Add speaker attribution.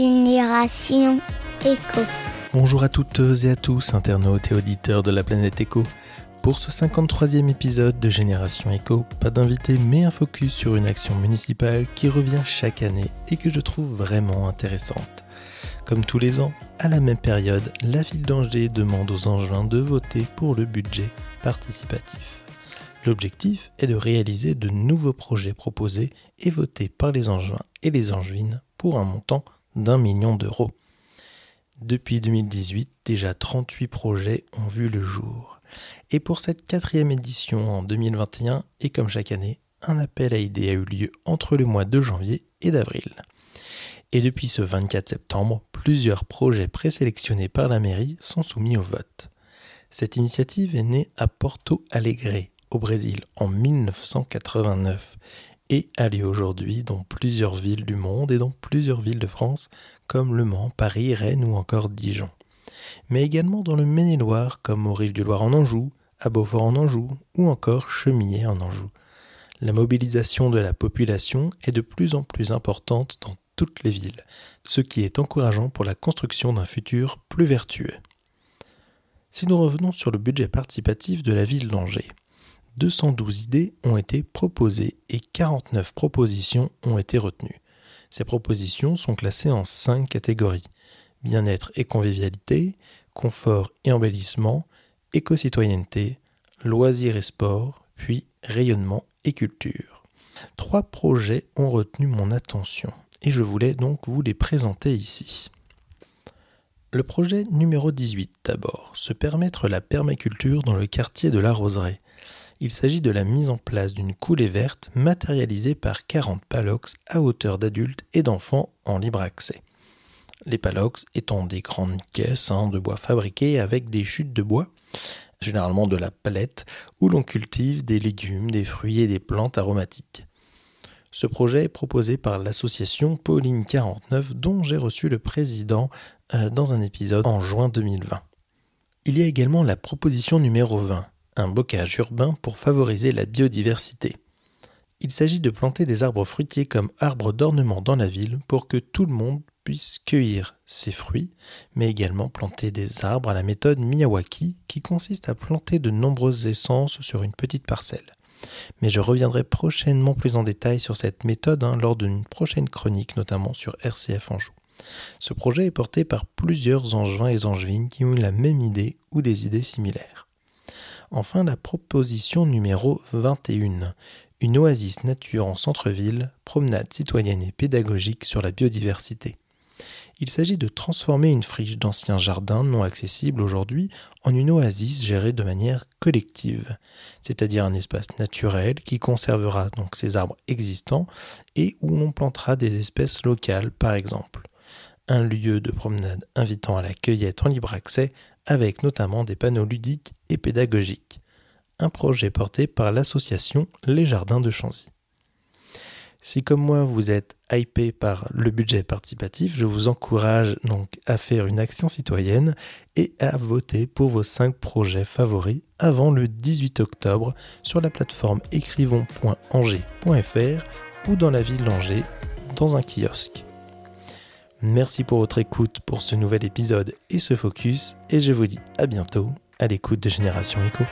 Speaker 1: Génération Éco.
Speaker 2: Bonjour à toutes et à tous, internautes et auditeurs de la planète Éco. Pour ce 53e épisode de Génération Éco, pas d'invité mais un focus sur une action municipale qui revient chaque année et que je trouve vraiment intéressante. Comme tous les ans, à la même période, la ville d'Angers demande aux Angevins de voter pour le budget participatif. L'objectif est de réaliser de nouveaux projets proposés et votés par les Angevins et les Angevines pour un montant d'un million d'euros. Depuis 2018, déjà 38 projets ont vu le jour. Et pour cette quatrième édition en 2021, et comme chaque année, un appel à idées a eu lieu entre le mois de janvier et d'avril. Et depuis ce 24 septembre, plusieurs projets présélectionnés par la mairie sont soumis au vote. Cette initiative est née à Porto Alegre, au Brésil, en 1989 et lieu aujourd'hui dans plusieurs villes du monde et dans plusieurs villes de France, comme Le Mans, Paris, Rennes ou encore Dijon. Mais également dans le Maine-et-Loire, comme au Rive-du-Loir en Anjou, à Beaufort en Anjou ou encore Chemillé en Anjou. La mobilisation de la population est de plus en plus importante dans toutes les villes, ce qui est encourageant pour la construction d'un futur plus vertueux. Si nous revenons sur le budget participatif de la ville d'Angers, 212 idées ont été proposées et 49 propositions ont été retenues. Ces propositions sont classées en 5 catégories bien-être et convivialité, confort et embellissement, éco-citoyenneté, loisirs et sport, puis rayonnement et culture. Trois projets ont retenu mon attention et je voulais donc vous les présenter ici. Le projet numéro 18 d'abord, se permettre la permaculture dans le quartier de la Roseraie. Il s'agit de la mise en place d'une coulée verte matérialisée par 40 palox à hauteur d'adultes et d'enfants en libre accès. Les palox étant des grandes caisses hein, de bois fabriquées avec des chutes de bois, généralement de la palette, où l'on cultive des légumes, des fruits et des plantes aromatiques. Ce projet est proposé par l'association Pauline 49 dont j'ai reçu le président euh, dans un épisode en juin 2020. Il y a également la proposition numéro 20, bocage urbain pour favoriser la biodiversité. Il s'agit de planter des arbres fruitiers comme arbres d'ornement dans la ville pour que tout le monde puisse cueillir ses fruits, mais également planter des arbres à la méthode Miyawaki qui consiste à planter de nombreuses essences sur une petite parcelle. Mais je reviendrai prochainement plus en détail sur cette méthode hein, lors d'une prochaine chronique, notamment sur RCF Anjou. Ce projet est porté par plusieurs angevins et angevines qui ont eu la même idée ou des idées similaires. Enfin, la proposition numéro 21. Une oasis nature en centre-ville, promenade citoyenne et pédagogique sur la biodiversité. Il s'agit de transformer une friche d'anciens jardins non accessibles aujourd'hui en une oasis gérée de manière collective, c'est-à-dire un espace naturel qui conservera donc ses arbres existants et où l'on plantera des espèces locales par exemple. Un lieu de promenade invitant à la cueillette en libre accès avec notamment des panneaux ludiques et pédagogiques. Un projet porté par l'association Les Jardins de Chanzy. Si comme moi vous êtes hypé par le budget participatif, je vous encourage donc à faire une action citoyenne et à voter pour vos 5 projets favoris avant le 18 octobre sur la plateforme écrivons.angers.fr ou dans la ville d'Angers dans un kiosque. Merci pour votre écoute pour ce nouvel épisode et ce focus, et je vous dis à bientôt à l'écoute de Génération Echo.